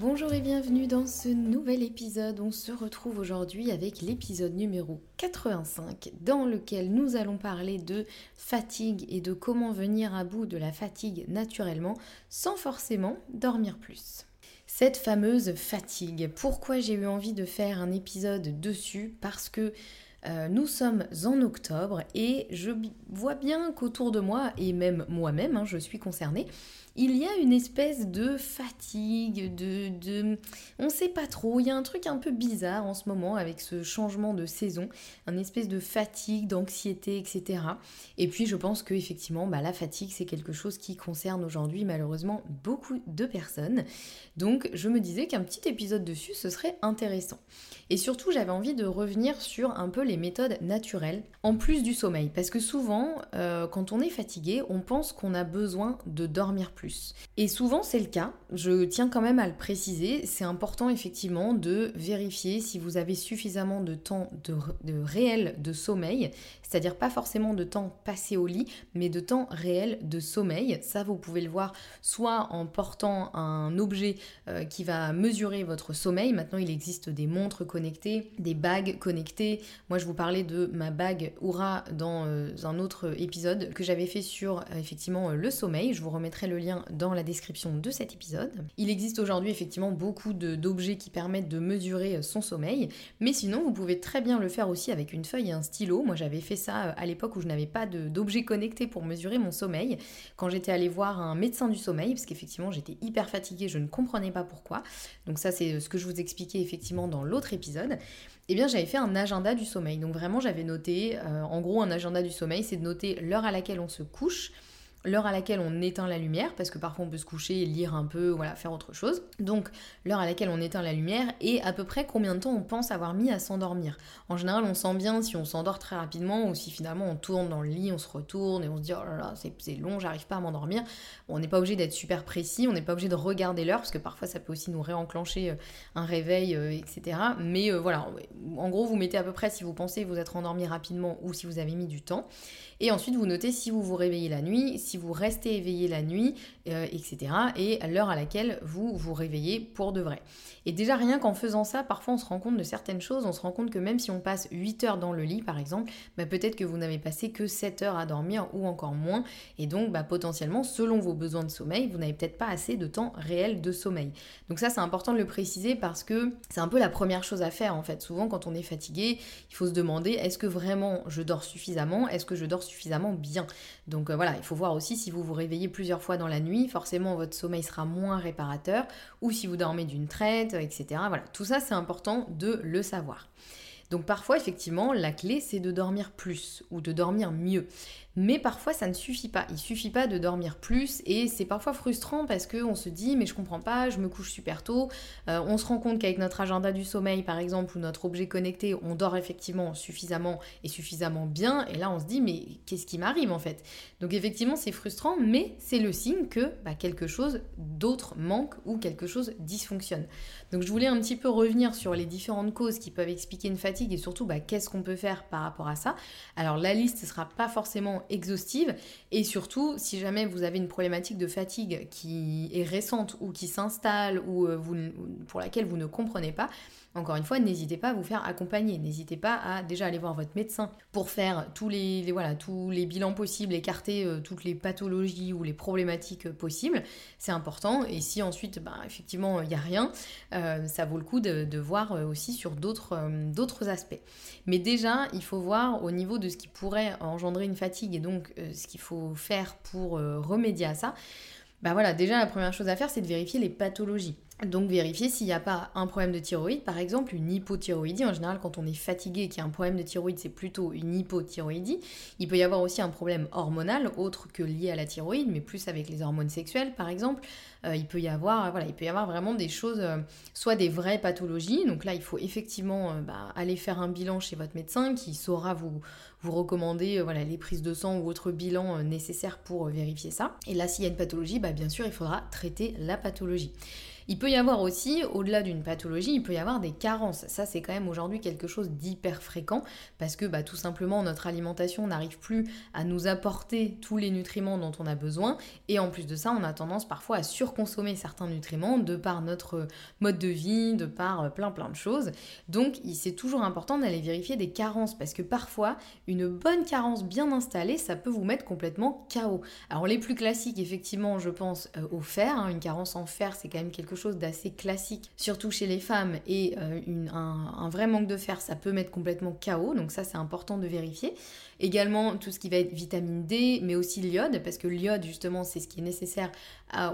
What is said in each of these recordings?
Bonjour et bienvenue dans ce nouvel épisode. On se retrouve aujourd'hui avec l'épisode numéro 85 dans lequel nous allons parler de fatigue et de comment venir à bout de la fatigue naturellement sans forcément dormir plus. Cette fameuse fatigue, pourquoi j'ai eu envie de faire un épisode dessus? Parce que euh, nous sommes en octobre et je vois bien qu'autour de moi, et même moi-même, hein, je suis concernée, il y a une espèce de fatigue, de, de... On ne sait pas trop, il y a un truc un peu bizarre en ce moment avec ce changement de saison, un espèce de fatigue, d'anxiété, etc. Et puis je pense que effectivement, bah, la fatigue, c'est quelque chose qui concerne aujourd'hui malheureusement beaucoup de personnes. Donc je me disais qu'un petit épisode dessus, ce serait intéressant. Et surtout, j'avais envie de revenir sur un peu les méthodes naturelles, en plus du sommeil. Parce que souvent, euh, quand on est fatigué, on pense qu'on a besoin de dormir plus. Et souvent, c'est le cas. Je tiens quand même à le préciser. C'est important, effectivement, de vérifier si vous avez suffisamment de temps de, réel de sommeil. C'est-à-dire pas forcément de temps passé au lit, mais de temps réel de sommeil. Ça, vous pouvez le voir soit en portant un objet euh, qui va mesurer votre sommeil. Maintenant, il existe des montres connectées, des bagues connectées. Moi, je vous parlais de ma bague Oura dans euh, un autre épisode que j'avais fait sur euh, effectivement le sommeil. Je vous remettrai le lien dans la description de cet épisode. Il existe aujourd'hui effectivement beaucoup d'objets qui permettent de mesurer son sommeil, mais sinon, vous pouvez très bien le faire aussi avec une feuille et un stylo. Moi, j'avais fait ça à l'époque où je n'avais pas d'objet connecté pour mesurer mon sommeil. Quand j'étais allée voir un médecin du sommeil, parce qu'effectivement, j'étais hyper fatiguée, je ne comprenais pas pourquoi. Donc ça, c'est ce que je vous expliquais effectivement dans l'autre épisode. Eh bien, j'avais fait un agenda du sommeil. Donc vraiment, j'avais noté, euh, en gros, un agenda du sommeil, c'est de noter l'heure à laquelle on se couche, l'heure à laquelle on éteint la lumière, parce que parfois on peut se coucher, lire un peu, voilà, faire autre chose. Donc l'heure à laquelle on éteint la lumière et à peu près combien de temps on pense avoir mis à s'endormir. En général, on sent bien si on s'endort très rapidement ou si finalement on tourne dans le lit, on se retourne et on se dit oh là là, c'est long, j'arrive pas à m'endormir. on n'est pas obligé d'être super précis, on n'est pas obligé de regarder l'heure, parce que parfois ça peut aussi nous réenclencher euh, un réveil, euh, etc. Mais euh, voilà, en gros, vous mettez à peu près si vous pensez vous être endormi rapidement ou si vous avez mis du temps. Et ensuite, vous notez si vous vous réveillez la nuit, si vous restez éveillé la nuit, euh, etc. Et l'heure à laquelle vous vous réveillez pour de vrai. Et déjà, rien qu'en faisant ça, parfois on se rend compte de certaines choses. On se rend compte que même si on passe 8 heures dans le lit, par exemple, bah, peut-être que vous n'avez passé que 7 heures à dormir ou encore moins. Et donc, bah, potentiellement, selon vos besoins de sommeil, vous n'avez peut-être pas assez de temps réel de sommeil. Donc ça, c'est important de le préciser parce que c'est un peu la première chose à faire en fait. Souvent, quand on est fatigué, il faut se demander est-ce que vraiment je dors suffisamment? Est-ce que je dors suffisamment bien? Donc euh, voilà, il faut voir si vous vous réveillez plusieurs fois dans la nuit, forcément votre sommeil sera moins réparateur, ou si vous dormez d'une traite, etc. Voilà, tout ça c'est important de le savoir. Donc parfois, effectivement, la clé, c'est de dormir plus ou de dormir mieux. Mais parfois, ça ne suffit pas. Il suffit pas de dormir plus et c'est parfois frustrant parce qu'on se dit mais je comprends pas, je me couche super tôt. Euh, on se rend compte qu'avec notre agenda du sommeil, par exemple, ou notre objet connecté, on dort effectivement suffisamment et suffisamment bien. Et là, on se dit mais qu'est-ce qui m'arrive en fait? Donc effectivement, c'est frustrant, mais c'est le signe que bah, quelque chose d'autre manque ou quelque chose dysfonctionne. Donc je voulais un petit peu revenir sur les différentes causes qui peuvent expliquer une fatigue et surtout bah, qu'est-ce qu'on peut faire par rapport à ça? Alors la liste ne sera pas forcément exhaustive. Et surtout, si jamais vous avez une problématique de fatigue qui est récente ou qui s'installe ou euh, pour laquelle vous ne comprenez pas, encore une fois, n'hésitez pas à vous faire accompagner. N'hésitez pas à déjà aller voir votre médecin pour faire tous les, bilans possibles, écarter euh, toutes les pathologies ou les problématiques euh, possibles. C'est important. Et si ensuite, bah, effectivement, il n'y a rien, euh, ça vaut le coup de, voir aussi sur d'autres d'autres aspects. Mais déjà, il faut voir au niveau de ce qui pourrait engendrer une fatigue et donc ce qu'il faut faire pour remédier à ça. Bah voilà, déjà la première chose à faire, c'est de vérifier les pathologies. Donc vérifier s'il n'y a pas un problème de thyroïde, par exemple une hypothyroïdie. En général, quand on est fatigué et qu'il y a un problème de thyroïde, c'est plutôt une hypothyroïdie. Il peut y avoir aussi un problème hormonal, autre que lié à la thyroïde, mais plus avec les hormones sexuelles, par exemple. Euh, il peut y avoir, voilà, il peut y avoir vraiment des choses, euh, soit des vraies pathologies. Donc là, il faut effectivement euh, bah, aller faire un bilan chez votre médecin qui saura vous recommander voilà, les prises de sang ou autres bilans nécessaires pour vérifier ça. Et là, s'il y a une pathologie, bah, bien sûr, il faudra traiter la pathologie. Il peut y avoir aussi, au-delà d'une pathologie, il peut y avoir des carences. Ça, c'est quand même aujourd'hui quelque chose d'hyper fréquent parce que bah, tout simplement notre alimentation n'arrive plus à nous apporter tous les nutriments dont on a besoin. Et en plus de ça, on a tendance parfois à surconsommer certains nutriments de par notre mode de vie, de par euh, plein plein de choses. Donc, c'est toujours important d'aller vérifier des carences parce que parfois, une bonne carence bien installée, ça peut vous mettre complètement KO. Alors, les plus classiques, effectivement, je pense euh, au fer. Hein. Une carence en fer, c'est quand même quelque d'assez classique, surtout chez les femmes, et euh, un, un, vrai manque de fer, ça peut mettre complètement KO, donc ça c'est important de vérifier. Également tout ce qui va être vitamine D, mais aussi l'iode, parce que l'iode justement c'est ce qui est nécessaire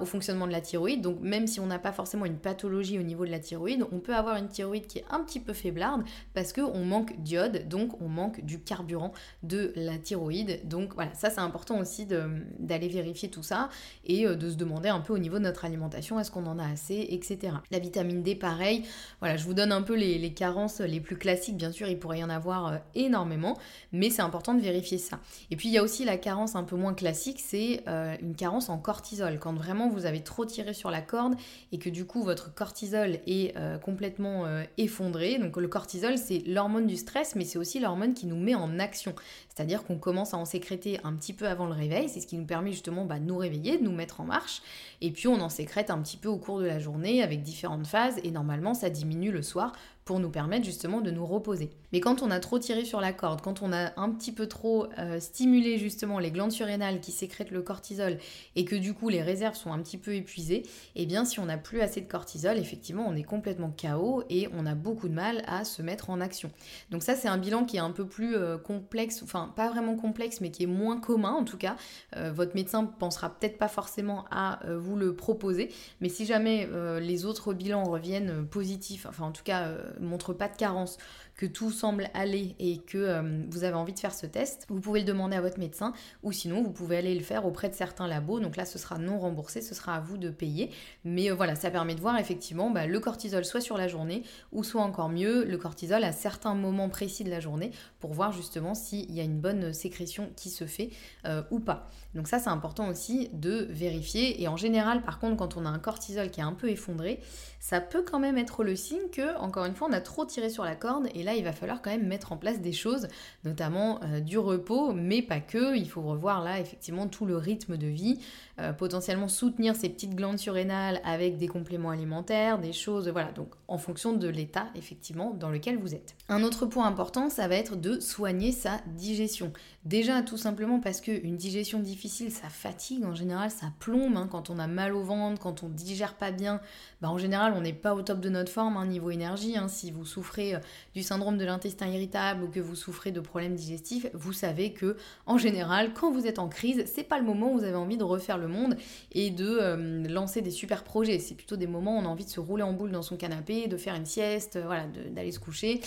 au fonctionnement de la thyroïde. Donc même si on n'a pas forcément une pathologie au niveau de la thyroïde, on peut avoir une thyroïde qui est un petit peu faiblarde parce qu'on manque d'iode, donc on manque du carburant de la thyroïde. Donc voilà, ça c'est important aussi d'aller vérifier tout ça et euh, de se demander un peu au niveau de notre alimentation, est-ce qu'on en a assez, etc. La vitamine D, pareil. Voilà, je vous donne un peu les, les carences les plus classiques, bien sûr, il pourrait y en avoir euh, énormément, mais c'est important de vérifier ça. Et puis il y a aussi la carence un peu moins classique, c'est euh, une carence en cortisol. Quand vraiment vous avez trop tiré sur la corde et que du coup votre cortisol est euh, complètement euh, effondré. Donc le cortisol c'est l'hormone du stress mais c'est aussi l'hormone qui nous met en action. C'est-à-dire qu'on commence à en sécréter un petit peu avant le réveil, c'est ce qui nous permet justement bah, de nous réveiller, de nous mettre en marche. Et puis on en sécrète un petit peu au cours de la journée avec différentes phases et normalement ça diminue le soir pour nous permettre justement de nous reposer. Mais quand on a trop tiré sur la corde, quand on a un petit peu trop euh, stimulé justement les glandes surrénales qui sécrètent le cortisol et que du coup les réserves sont un petit peu épuisées, eh bien si on n'a plus assez de cortisol, effectivement on est complètement KO et on a beaucoup de mal à se mettre en action. Donc ça c'est un bilan qui est un peu plus euh, complexe, enfin pas vraiment complexe mais qui est moins commun en tout cas. Euh, votre médecin pensera peut-être pas forcément à vous le proposer, mais si jamais les autres bilans reviennent positifs, enfin en tout cas montre pas de carence, que tout semble aller et que euh, vous avez envie de faire ce test, vous pouvez le demander à votre médecin ou sinon vous pouvez aller le faire auprès de certains labos. Donc là, ce sera non remboursé, ce sera à vous de payer. Mais euh, voilà, ça permet de voir effectivement bah, le cortisol soit sur la journée ou soit encore mieux le cortisol à certains moments précis de la journée pour voir justement s'il y a une bonne sécrétion qui se fait euh, ou pas. Donc ça, c'est important aussi de vérifier. Et en général, par contre, quand on a un cortisol qui est un peu effondré, ça peut quand même être le signe que, encore une fois, on a trop tiré sur la corde et là, il va falloir quand même mettre en place des choses, notamment euh, du repos, mais pas que. Il faut revoir là, effectivement, tout le rythme de vie, euh, potentiellement soutenir ces petites glandes surrénales avec des compléments alimentaires, des choses, voilà, donc en fonction de l'état, effectivement, dans lequel vous êtes. Un autre point important, ça va être de soigner sa digestion. Déjà, tout simplement parce qu'une digestion difficile, ça fatigue, en général, ça plombe, hein. quand on a mal au ventre, quand on digère pas bien, bah, en général, on n'est pas au top de notre forme, hein, niveau énergie, hein. si vous souffrez du syndrome de l'intestin irritable ou que vous souffrez de problèmes digestifs, vous savez que en général, quand vous êtes en crise, c'est pas le moment où vous avez envie de refaire le monde et de lancer des super projets. C'est plutôt des moments où on a envie de se rouler en boule dans son canapé, de faire une sieste, voilà, d'aller se coucher.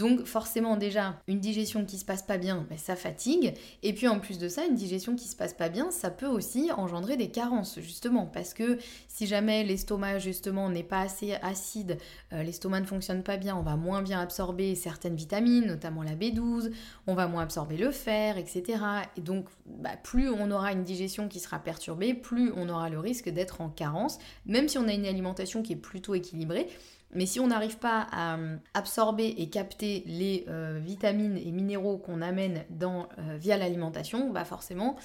Donc forcément déjà, une digestion qui se passe pas bien, ben, ça fatigue. Et puis en plus de ça, une digestion qui se passe pas bien, ça peut aussi engendrer des carences, justement. Parce que si jamais l'estomac, justement, n'est pas assez acide, euh, l'estomac ne fonctionne pas bien, on va moins bien absorber certaines vitamines, notamment la B12, on va moins absorber le fer, etc. Et donc, bah, plus on aura une digestion qui sera perturbée, plus on aura le risque d'être en carence, même si on a une alimentation qui est plutôt équilibrée. Mais si on n'arrive pas à euh, absorber et capter les euh, vitamines et minéraux qu'on amène dans, euh, via l'alimentation, bah forcément,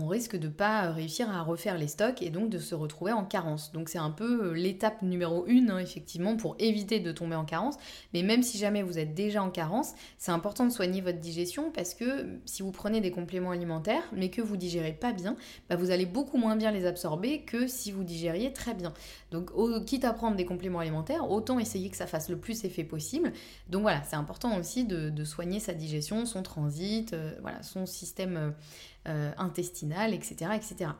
on risque de ne pas réussir à refaire les stocks et donc de se retrouver en carence. Donc c'est un peu l'étape numéro une, hein, effectivement, pour éviter de tomber en carence. Mais même si jamais vous êtes déjà en carence, c'est important de soigner votre digestion parce que si vous prenez des compléments alimentaires, mais que vous digérez pas bien, bah, vous allez beaucoup moins bien les absorber que si vous digériez très bien. Donc, quitte à prendre des compléments alimentaires, autant essayer que ça fasse le plus effet possible. Donc voilà, c'est important aussi de, soigner sa digestion, son transit, euh, voilà, son système euh, euh, intestinal, etc., etc.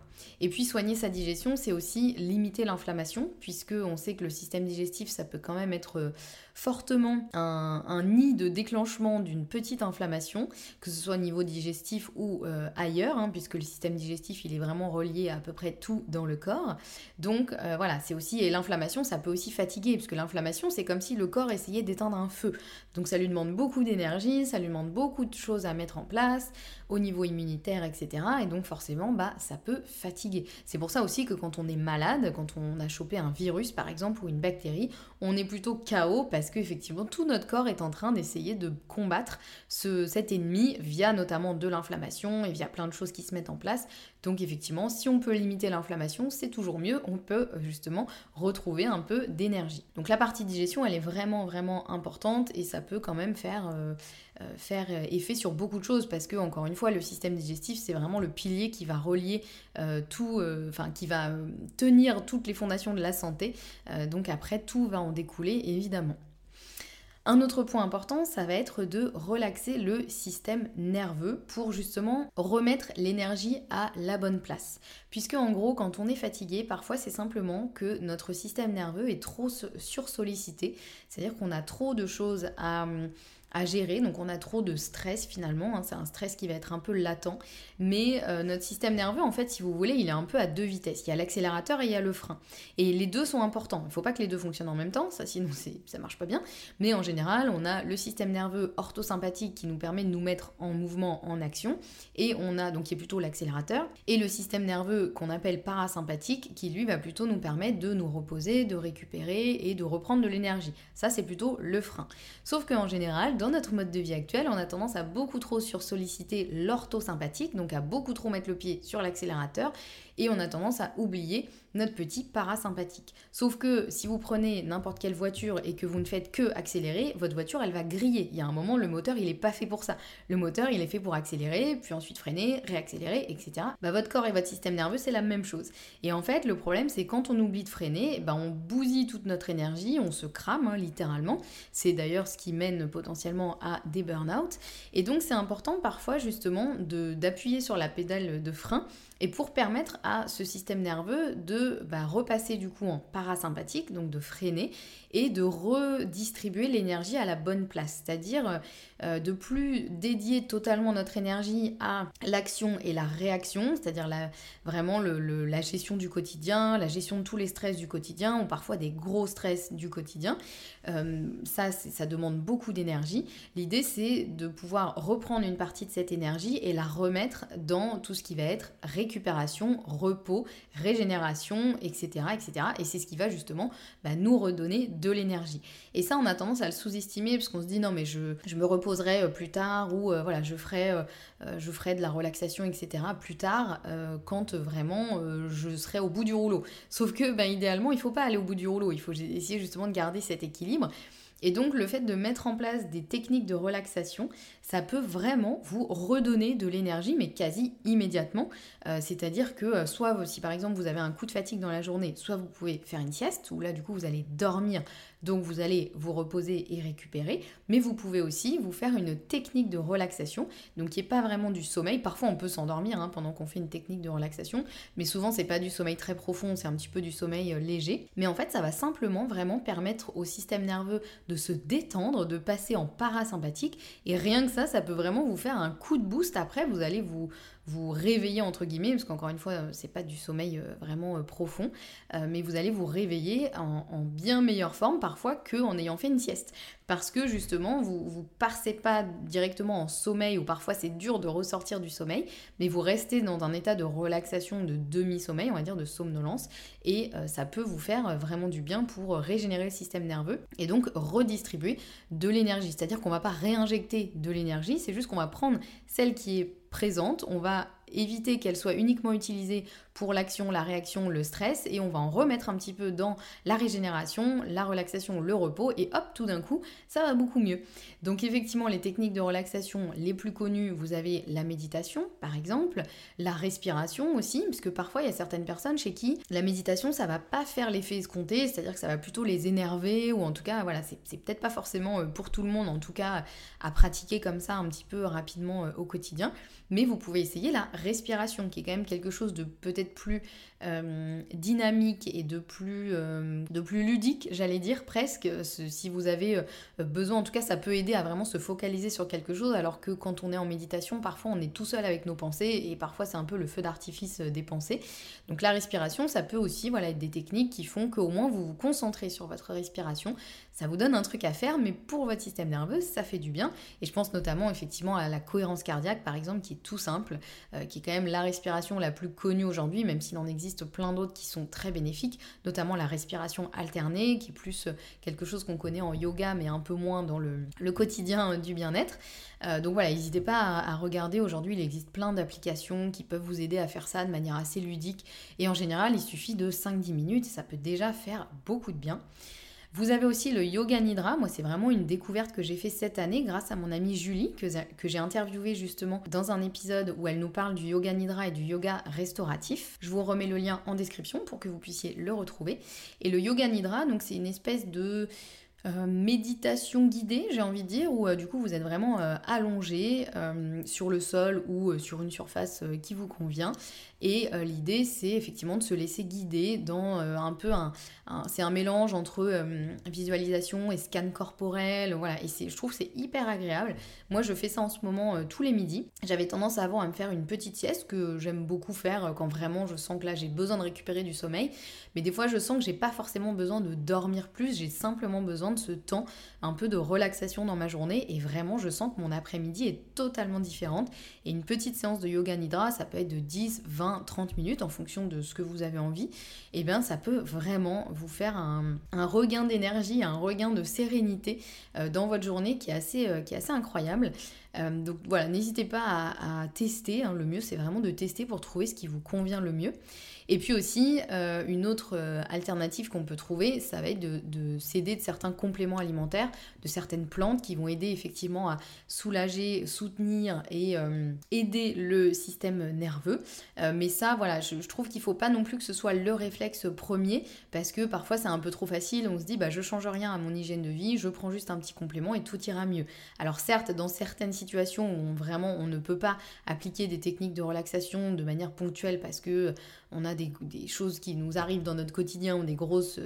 Et puis soigner sa digestion, c'est aussi limiter l'inflammation, puisque on sait que le système digestif, ça peut quand même être fortement un, nid de déclenchement d'une petite inflammation, que ce soit au niveau digestif ou euh, ailleurs, hein, puisque le système digestif il est vraiment relié à à peu près tout dans le corps. Donc euh, voilà, c'est aussi et l'inflammation ça peut aussi fatiguer, puisque l'inflammation c'est comme si le corps essayait d'éteindre un feu. Donc ça lui demande beaucoup d'énergie, ça lui demande beaucoup de choses à mettre en place au niveau immunitaire, etc. Et donc forcément bah ça peut fatiguer. C'est pour ça aussi que quand on est malade, quand on a chopé un virus par exemple ou une bactérie, on est plutôt KO parce qu'effectivement tout notre corps est en train d'essayer de combattre ce, cet ennemi via notamment de l'inflammation et via plein de choses qui se mettent en place. Donc effectivement, si on peut limiter l'inflammation, c'est toujours mieux, on peut euh, justement retrouver un peu d'énergie. Donc la partie digestion, elle est vraiment vraiment importante et ça peut quand même faire, euh, faire effet sur beaucoup de choses parce que encore une fois, le système digestif, c'est vraiment le pilier qui va relier tout, enfin qui va tenir toutes les fondations de la santé. donc après, tout va en découler évidemment. Un autre point important, ça va être de relaxer le système nerveux pour justement remettre l'énergie à la bonne place. Puisque en gros, quand on est fatigué, parfois c'est simplement que notre système nerveux est trop sursollicité, c'est-à-dire qu'on a trop de choses à à gérer. Donc on a trop de stress finalement, hein. c'est un stress qui va être un peu latent. Mais euh, notre système nerveux, en fait, si vous voulez, il est un peu à deux vitesses. Il y a l'accélérateur et il y a le frein. Et les deux sont importants. Il ne faut pas que les deux fonctionnent en même temps, ça sinon ça marche pas bien. Mais en général, on a le système nerveux orthosympathique qui nous permet de nous mettre en mouvement, en action. Et on a donc qui est plutôt l'accélérateur. Et le système nerveux qu'on appelle parasympathique qui lui va plutôt nous permettre de nous reposer, de récupérer et de reprendre de l'énergie. Ça c'est plutôt le frein. Sauf qu'en général, dans notre mode de vie actuel, on a tendance à beaucoup trop sursolliciter l'orthosympathique, donc à beaucoup trop mettre le pied sur l'accélérateur, et on a tendance à oublier notre petit parasympathique. Sauf que si vous prenez n'importe quelle voiture et que vous ne faites que accélérer, votre voiture elle va griller. Il y a un moment, le moteur il est pas fait pour ça. Le moteur il est fait pour accélérer, puis ensuite freiner, réaccélérer, etc. Bah, votre corps et votre système nerveux c'est la même chose. Et en fait, le problème c'est quand on oublie de freiner, bah, on bousille toute notre énergie, on se crame hein, littéralement. C'est d'ailleurs ce qui mène potentiellement à des burn-out. Et donc c'est important parfois justement d'appuyer sur la pédale de frein et pour permettre à ce système nerveux de bah, repasser du coup en parasympathique, donc de freiner, et de redistribuer l'énergie à la bonne place, c'est-à-dire euh, de plus dédier totalement notre énergie à l'action et la réaction, c'est-à-dire vraiment la gestion du quotidien, la gestion de tous les stress du quotidien, ou parfois des gros stress du quotidien. Euh, ça, ça demande beaucoup d'énergie. L'idée, c'est de pouvoir reprendre une partie de cette énergie et la remettre dans tout ce qui va être récupération, repos, régénération, etc. etc. Et c'est ce qui va justement bah, nous redonner de l'énergie. Et ça, on a tendance à le sous-estimer parce qu'on se dit non, mais je, me reposerai euh, plus tard ou euh, voilà, je ferai, euh, je ferai de la relaxation, etc. plus tard quand vraiment je serai au bout du rouleau. Sauf que, ben, idéalement, il faut pas aller au bout du rouleau. Il faut essayer justement de garder cet équilibre. Et donc le fait de mettre en place des techniques de relaxation, ça peut vraiment vous redonner de l'énergie, mais quasi immédiatement. Euh, c'est-à-dire que euh, soit si par exemple vous avez un coup de fatigue dans la journée, soit vous pouvez faire une sieste, où là du coup vous allez dormir donc vous allez vous reposer et récupérer, mais vous pouvez aussi vous faire une technique de relaxation, donc qui n'est pas vraiment du sommeil. Parfois on peut s'endormir hein, pendant qu'on fait une technique de relaxation, mais souvent c'est pas du sommeil très profond, c'est un petit peu du sommeil euh, léger. Mais en fait ça va simplement vraiment permettre au système nerveux de se détendre, de passer en parasympathique, et rien que ça, peut vraiment vous faire un coup de boost. Après, vous allez vous vous réveiller entre guillemets, parce qu'encore une fois, euh, c'est pas du sommeil euh, vraiment euh, profond, mais vous allez vous réveiller en, bien meilleure forme parfois qu'en ayant fait une sieste. Parce que justement, vous vous passez pas directement en sommeil, ou parfois c'est dur de ressortir du sommeil, mais vous restez dans un état de relaxation, de demi-sommeil, on va dire de somnolence, et ça peut vous faire vraiment du bien pour régénérer le système nerveux et donc redistribuer de l'énergie. C'est-à-dire qu'on va pas réinjecter de l'énergie, c'est juste qu'on va prendre celle qui est présente, on va éviter qu'elle soit uniquement utilisée pour l'action, la réaction, le stress, et on va en remettre un petit peu dans la régénération, la relaxation, le repos, et hop, tout d'un coup, ça va beaucoup mieux. Donc effectivement, les techniques de relaxation les plus connues, vous avez la méditation, par exemple, la respiration aussi, puisque parfois il y a certaines personnes chez qui la méditation, ça va pas faire l'effet escompté, c'est-à-dire que ça va plutôt les énerver, ou en tout cas, voilà, c'est peut-être pas forcément euh, pour tout le monde, en tout cas, à pratiquer comme ça un petit peu rapidement euh, au quotidien, mais vous pouvez essayer la respiration, qui est quand même quelque chose de peut-être plus euh, dynamique et de plus, euh, de plus ludique, j'allais dire presque. Si vous avez euh, besoin, en tout cas, ça peut aider à vraiment se focaliser sur quelque chose, alors que quand on est en méditation, parfois on est tout seul avec nos pensées et parfois c'est un peu le feu d'artifice des pensées. Donc la respiration, ça peut aussi voilà, être des techniques qui font qu'au moins vous vous concentrez sur votre respiration. Ça vous donne un truc à faire, mais pour votre système nerveux, ça fait du bien. Et je pense notamment effectivement à la cohérence cardiaque, par exemple, qui est tout simple, qui est quand même la respiration la plus connue aujourd'hui, même s'il en existe plein d'autres qui sont très bénéfiques, notamment la respiration alternée, qui est plus euh, quelque chose qu'on connaît en yoga, mais un peu moins dans le, quotidien euh, du bien-être. Euh, donc voilà, n'hésitez pas à, regarder. Aujourd'hui, il existe plein d'applications qui peuvent vous aider à faire ça de manière assez ludique. Et en général, il suffit de 5-10 minutes et ça peut déjà faire beaucoup de bien. Vous avez aussi le Yoga Nidra. Moi, c'est vraiment une découverte que j'ai fait cette année grâce à mon amie Julie, que, que j'ai interviewée justement dans un épisode où elle nous parle du Yoga Nidra et du yoga restauratif. Je vous remets le lien en description pour que vous puissiez le retrouver. Et le Yoga Nidra, donc c'est une espèce de euh, méditation guidée, j'ai envie de dire, où euh, du coup vous êtes vraiment euh, allongé sur le sol ou sur une surface qui vous convient. Et l'idée c'est effectivement de se laisser guider dans un peu un, c'est un mélange entre visualisation et scan corporel, voilà. Et je trouve c'est hyper agréable. Moi je fais ça en ce moment tous les midis. J'avais tendance avant à me faire une petite sieste que j'aime beaucoup faire quand vraiment je sens que là j'ai besoin de récupérer du sommeil. Mais des fois je sens que j'ai pas forcément besoin de dormir plus, j'ai simplement besoin ce temps un peu de relaxation dans ma journée et vraiment je sens que mon après-midi est totalement différente et une petite séance de yoga nidra ça peut être de 10, 20, 30 minutes en fonction de ce que vous avez envie et bien ça peut vraiment vous faire un, regain d'énergie, un regain de sérénité euh, dans votre journée qui est assez, euh, qui est assez incroyable. Euh, donc voilà, n'hésitez pas à, tester. Hein. Le mieux, c'est vraiment de tester pour trouver ce qui vous convient le mieux. Et puis aussi, euh, une autre euh, alternative qu'on peut trouver, ça va être de, de s'aider de certains compléments alimentaires, de certaines plantes qui vont aider effectivement à soulager, soutenir et aider le système nerveux. mais ça, voilà, je, trouve qu'il ne faut pas non plus que ce soit le réflexe premier, parce que parfois c'est un peu trop facile. On se dit, bah, je change rien à mon hygiène de vie, je prends juste un petit complément et tout ira mieux. Alors certes, dans certaines situations où vraiment on ne peut pas appliquer des techniques de relaxation de manière ponctuelle parce que on a des, choses qui nous arrivent dans notre quotidien ou des,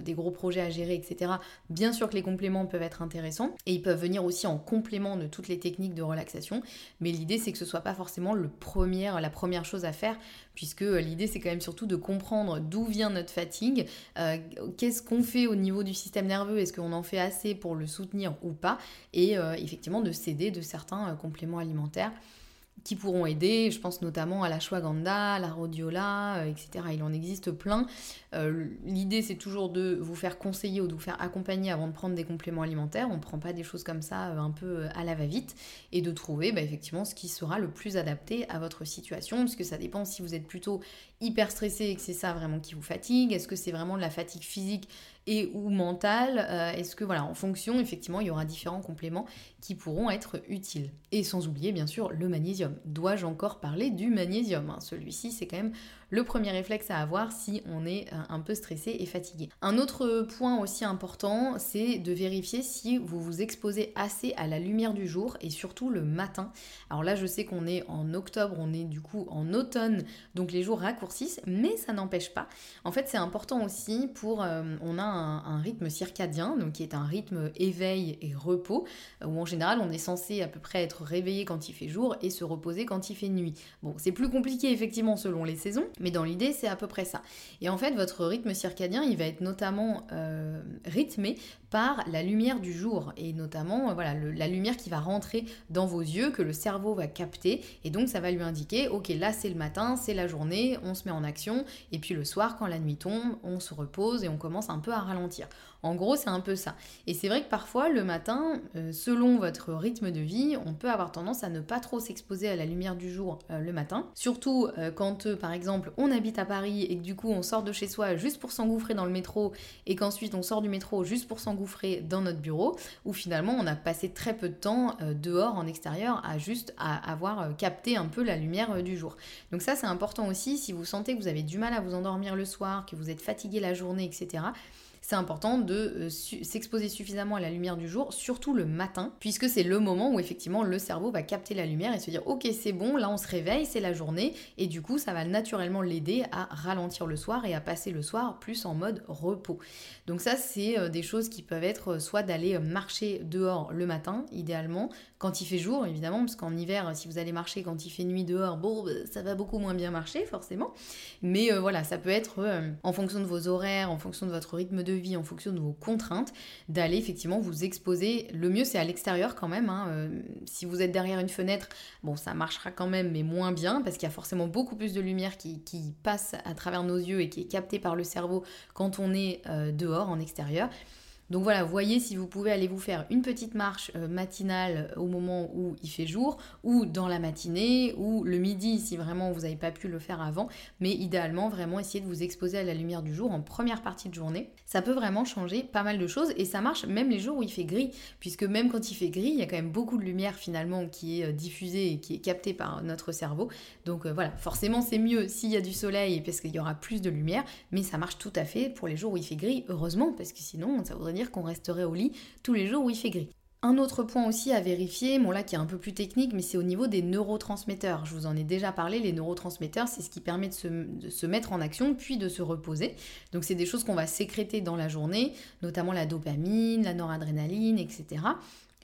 des gros projets à gérer, etc. Bien sûr que les compléments peuvent être intéressants et ils peuvent venir aussi en complément de toutes les techniques de relaxation, mais l'idée c'est que ce soit pas forcément le premier, la première chose à faire, puisque l'idée c'est quand même surtout de comprendre d'où vient notre fatigue, euh, qu'est-ce qu'on fait au niveau du système nerveux, est-ce qu'on en fait assez pour le soutenir ou pas, et euh, effectivement de s'aider de certains euh, compléments alimentaires qui pourront aider. Je pense notamment à la shwaganda, la rhodiola, euh, etc. Il en existe plein. Euh, l'idée, c'est toujours de vous faire conseiller ou de vous faire accompagner avant de prendre des compléments alimentaires. On ne prend pas des choses comme ça euh, un peu à la va-vite et de trouver bah, effectivement ce qui sera le plus adapté à votre situation, puisque ça dépend si vous êtes plutôt hyper stressé et que c'est ça vraiment qui vous fatigue. Est-ce que c'est vraiment de la fatigue physique et ou mentale euh, Est-ce que voilà, en fonction, effectivement, il y aura différents compléments qui pourront être utiles. Et sans oublier, bien sûr, le magnésium. Dois-je encore parler du magnésium? Hein Celui-ci, c'est quand même le premier réflexe à avoir si on est un peu stressé et fatigué. Un autre point aussi important, c'est de vérifier si vous vous exposez assez à la lumière du jour et surtout le matin. Alors là, je sais qu'on est en octobre, on est du coup en automne, donc les jours raccourcissent, mais ça n'empêche pas. En fait, c'est important aussi pour... Euh, on a un, rythme circadien, donc qui est un rythme éveil et repos, où en général, on est censé à peu près être réveillé quand il fait jour et se reposer quand il fait nuit. Bon, c'est plus compliqué effectivement selon les saisons, mais dans l'idée, c'est à peu près ça. Et en fait, votre rythme circadien, il va être notamment euh, rythmé par la lumière du jour et notamment euh, voilà la lumière qui va rentrer dans vos yeux que le cerveau va capter. Et donc ça va lui indiquer ok là c'est le matin c'est la journée on se met en action. Et puis le soir quand la nuit tombe on se repose et on commence un peu à ralentir en gros, c'est un peu ça. Et c'est vrai que parfois, le matin, euh, selon votre rythme de vie, on peut avoir tendance à ne pas trop s'exposer à la lumière du jour euh, le matin. Surtout euh, quand, par exemple, on habite à Paris et que du coup, on sort de chez soi juste pour s'engouffrer dans le métro et qu'ensuite on sort du métro juste pour s'engouffrer dans notre bureau, où finalement, on a passé très peu de temps dehors, en extérieur, à juste à avoir capté un peu la lumière du jour. Donc ça, c'est important aussi si vous sentez que vous avez du mal à vous endormir le soir, que vous êtes fatigué la journée, etc c'est important de euh, s'exposer suffisamment à la lumière du jour, surtout le matin, puisque c'est le moment où effectivement le cerveau va capter la lumière et se dire ok c'est bon, là on se réveille, c'est la journée, et du coup ça va naturellement l'aider à ralentir le soir et à passer le soir plus en mode repos. Donc ça c'est euh, des choses qui peuvent être euh, soit d'aller marcher dehors le matin, idéalement, quand il fait jour évidemment, parce qu'en hiver si vous allez marcher quand il fait nuit dehors, bon bah, ça va beaucoup moins bien marcher forcément, mais voilà ça peut être en fonction de vos horaires, en fonction de votre rythme de vie en fonction de vos contraintes, d'aller effectivement vous exposer. Le mieux c'est à l'extérieur quand même. Hein. Euh, si vous êtes derrière une fenêtre, bon ça marchera quand même mais moins bien parce qu'il y a forcément beaucoup plus de lumière qui, passe à travers nos yeux et qui est captée par le cerveau quand on est euh, dehors en extérieur. Donc voilà, voyez si vous pouvez aller vous faire une petite marche euh, matinale euh, au moment où il fait jour, ou dans la matinée, ou le midi si vraiment vous n'avez pas pu le faire avant, mais idéalement vraiment essayer de vous exposer à la lumière du jour en première partie de journée. Ça peut vraiment changer pas mal de choses et ça marche même les jours où il fait gris, puisque même quand il fait gris, il y a quand même beaucoup de lumière finalement qui est euh, diffusée et qui est captée par notre cerveau. Donc voilà, forcément c'est mieux s'il y a du soleil parce qu'il y aura plus de lumière, mais ça marche tout à fait pour les jours où il fait gris, heureusement, parce que sinon ça voudrait dire qu'on resterait au lit tous les jours où il fait gris. Un autre point aussi à vérifier, bon là qui est un peu plus technique, mais c'est au niveau des neurotransmetteurs. Je vous en ai déjà parlé, les neurotransmetteurs, c'est ce qui permet de se, de se, mettre en action puis de se reposer. Donc c'est des choses qu'on va sécréter dans la journée, notamment la dopamine, la noradrénaline, etc.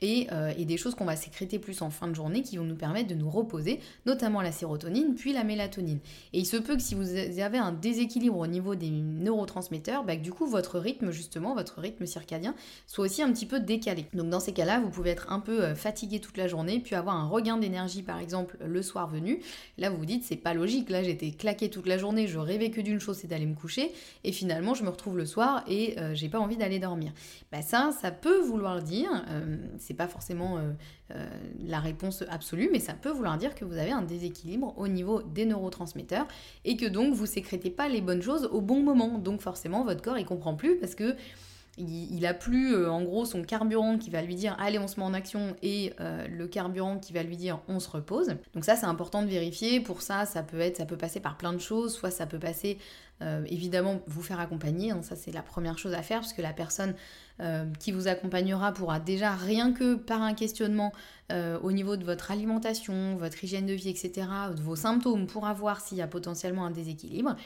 Euh, et, des choses qu'on va sécréter plus en fin de journée qui vont nous permettre de nous reposer, notamment la sérotonine puis la mélatonine. Et il se peut que si vous avez un déséquilibre au niveau des neurotransmetteurs, bah, que du coup votre rythme justement, votre rythme circadien soit aussi un petit peu décalé. Donc dans ces cas-là, vous pouvez être un peu euh, fatigué toute la journée puis avoir un regain d'énergie par exemple le soir venu. Là vous vous dites c'est pas logique, là j'étais claqué toute la journée, je rêvais que d'une chose c'est d'aller me coucher et finalement je me retrouve le soir et euh, j'ai pas envie d'aller dormir. Bah ça, ça peut vouloir dire c'est pas forcément euh, euh, la réponse absolue, mais ça peut vouloir dire que vous avez un déséquilibre au niveau des neurotransmetteurs et que donc vous sécrétez pas les bonnes choses au bon moment. Donc forcément, votre corps il comprend plus parce que il, a plus euh, en gros son carburant qui va lui dire allez on se met en action et le carburant qui va lui dire on se repose. Donc ça c'est important de vérifier. Pour ça ça peut être ça peut passer par plein de choses. Soit ça peut passer évidemment vous faire accompagner. Hein, ça c'est la première chose à faire parce que la personne euh, qui vous accompagnera pourra déjà rien que par un questionnement euh, au niveau de votre alimentation, votre hygiène de vie, etc., de vos symptômes, pourra voir s'il y a potentiellement un déséquilibre.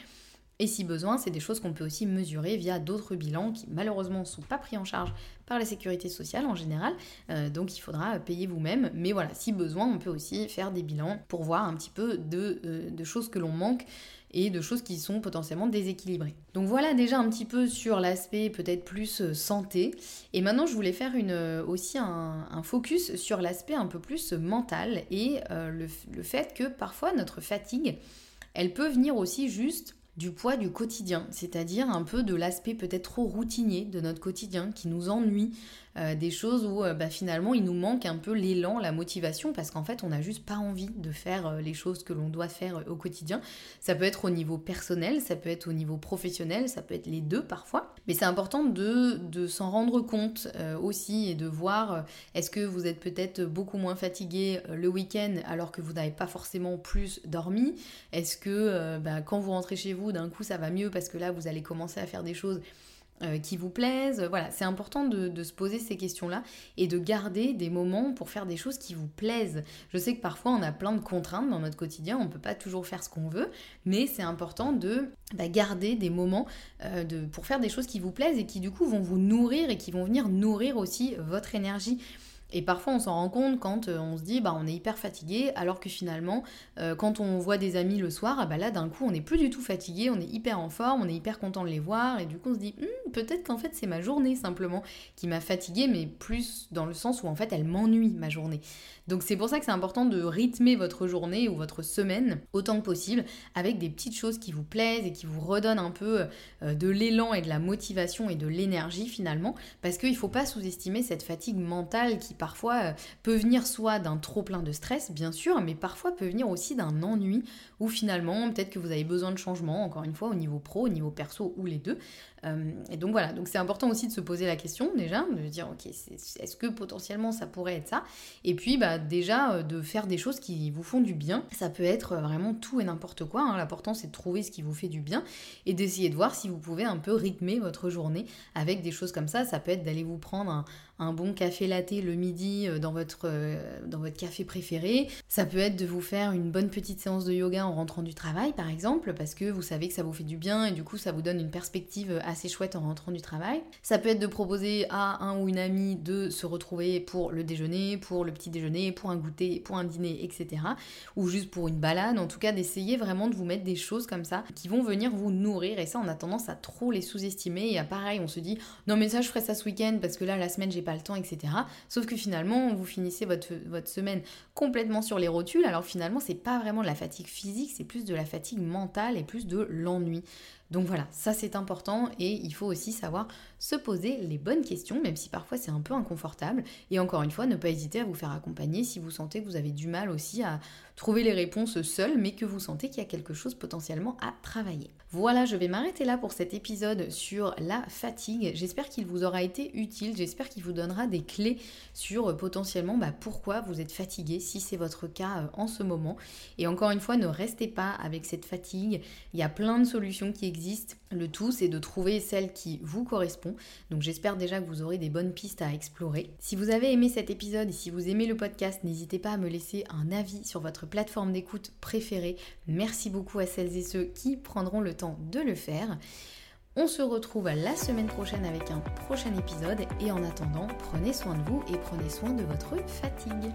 Et si besoin, c'est des choses qu'on peut aussi mesurer via d'autres bilans qui malheureusement ne sont pas pris en charge par la sécurité sociale en général. Euh, donc il faudra payer vous-même. Mais voilà, si besoin, on peut aussi faire des bilans pour voir un petit peu de choses que l'on manque et de choses qui sont potentiellement déséquilibrées. Donc voilà déjà un petit peu sur l'aspect peut-être plus euh, santé. Et maintenant je voulais faire une, euh, aussi un, focus sur l'aspect un peu plus mental et euh, le, le fait que parfois notre fatigue, elle peut venir aussi juste du poids du quotidien, c'est-à-dire un peu de l'aspect peut-être trop routinier de notre quotidien qui nous ennuie, euh, des choses où euh, bah, finalement il nous manque un peu l'élan, la motivation, parce qu'en fait on n'a juste pas envie de faire euh, les choses que l'on doit faire au quotidien. Ça peut être au niveau personnel, ça peut être au niveau professionnel, ça peut être les deux parfois. Mais c'est important de, s'en rendre compte euh, aussi et de voir euh, est-ce que vous êtes peut-être beaucoup moins fatigué euh, le week-end alors que vous n'avez pas forcément plus dormi? Est-ce que bah, quand vous rentrez chez vous, d'un coup ça va mieux parce que là vous allez commencer à faire des choses euh, qui vous plaisent. Voilà, c'est important de, se poser ces questions-là et de garder des moments pour faire des choses qui vous plaisent. Je sais que parfois on a plein de contraintes dans notre quotidien, on ne peut pas toujours faire ce qu'on veut, mais c'est important de bah, garder des moments euh, pour faire des choses qui vous plaisent et qui du coup vont vous nourrir et qui vont venir nourrir aussi votre énergie. Et parfois on s'en rend compte quand euh, on se dit bah on est hyper fatigué alors que finalement euh, quand on voit des amis le soir, ah bah là d'un coup on n'est plus du tout fatigué, on est hyper en forme, on est hyper content de les voir et du coup on se dit hum, peut-être qu'en fait c'est ma journée simplement qui m'a fatigué mais plus dans le sens où en fait elle m'ennuie ma journée. Donc c'est pour ça que c'est important de rythmer votre journée ou votre semaine autant que possible avec des petites choses qui vous plaisent et qui vous redonnent un peu euh, de l'élan et de la motivation et de l'énergie finalement parce qu'il ne faut pas sous-estimer cette fatigue mentale qui parfois euh, peut venir soit d'un trop plein de stress bien sûr mais parfois peut venir aussi d'un ennui ou finalement peut-être que vous avez besoin de changement encore une fois au niveau pro, au niveau perso ou les deux et donc voilà, donc c'est important aussi de se poser la question déjà, de dire ok, est-ce que potentiellement ça pourrait être ça? Et puis bah, déjà euh, de faire des choses qui vous font du bien. Ça peut être vraiment tout et n'importe quoi. Hein. L'important c'est de trouver ce qui vous fait du bien et d'essayer de voir si vous pouvez un peu rythmer votre journée avec des choses comme ça. Ça peut être d'aller vous prendre un, bon café latte le midi euh, dans votre, euh, dans votre café préféré. Ça peut être de vous faire une bonne petite séance de yoga en rentrant du travail, par exemple, parce que vous savez que ça vous fait du bien et du coup ça vous donne une perspective assez chouette en rentrant du travail. Ça peut être de proposer à un ou une amie de se retrouver pour le déjeuner, pour le petit déjeuner, pour un goûter, pour un dîner, etc. Ou juste pour une balade. En tout cas, d'essayer vraiment de vous mettre des choses comme ça qui vont venir vous nourrir. Et ça, on a tendance à trop les sous-estimer. Et à pareil, on se dit non mais ça, je ferai ça ce week-end parce que là, la semaine, j'ai pas le temps, etc. Sauf que finalement, vous finissez votre, votre semaine complètement sur les rotules, alors finalement, c'est pas vraiment de la fatigue physique, c'est plus de la fatigue mentale et plus de l'ennui. Donc voilà, ça c'est important et il faut aussi savoir se poser les bonnes questions, même si parfois c'est un peu inconfortable. Et encore une fois, ne pas hésiter à vous faire accompagner si vous sentez que vous avez du mal aussi à trouver les réponses seul, mais que vous sentez qu'il y a quelque chose potentiellement à travailler. Voilà, je vais m'arrêter là pour cet épisode sur la fatigue. J'espère qu'il vous aura été utile, j'espère qu'il vous donnera des clés sur euh, potentiellement bah, pourquoi vous êtes fatigué, si c'est votre cas euh, en ce moment. Et encore une fois, ne restez pas avec cette fatigue. Il y a plein de solutions qui existent. Le tout, c'est de trouver celle qui vous correspond. Donc j'espère déjà que vous aurez des bonnes pistes à explorer. Si vous avez aimé cet épisode et si vous aimez le podcast, n'hésitez pas à me laisser un avis sur votre plateforme d'écoute préférée. Merci beaucoup à celles et ceux qui prendront le temps de le faire. On se retrouve la semaine prochaine avec un prochain épisode et en attendant, prenez soin de vous et prenez soin de votre fatigue.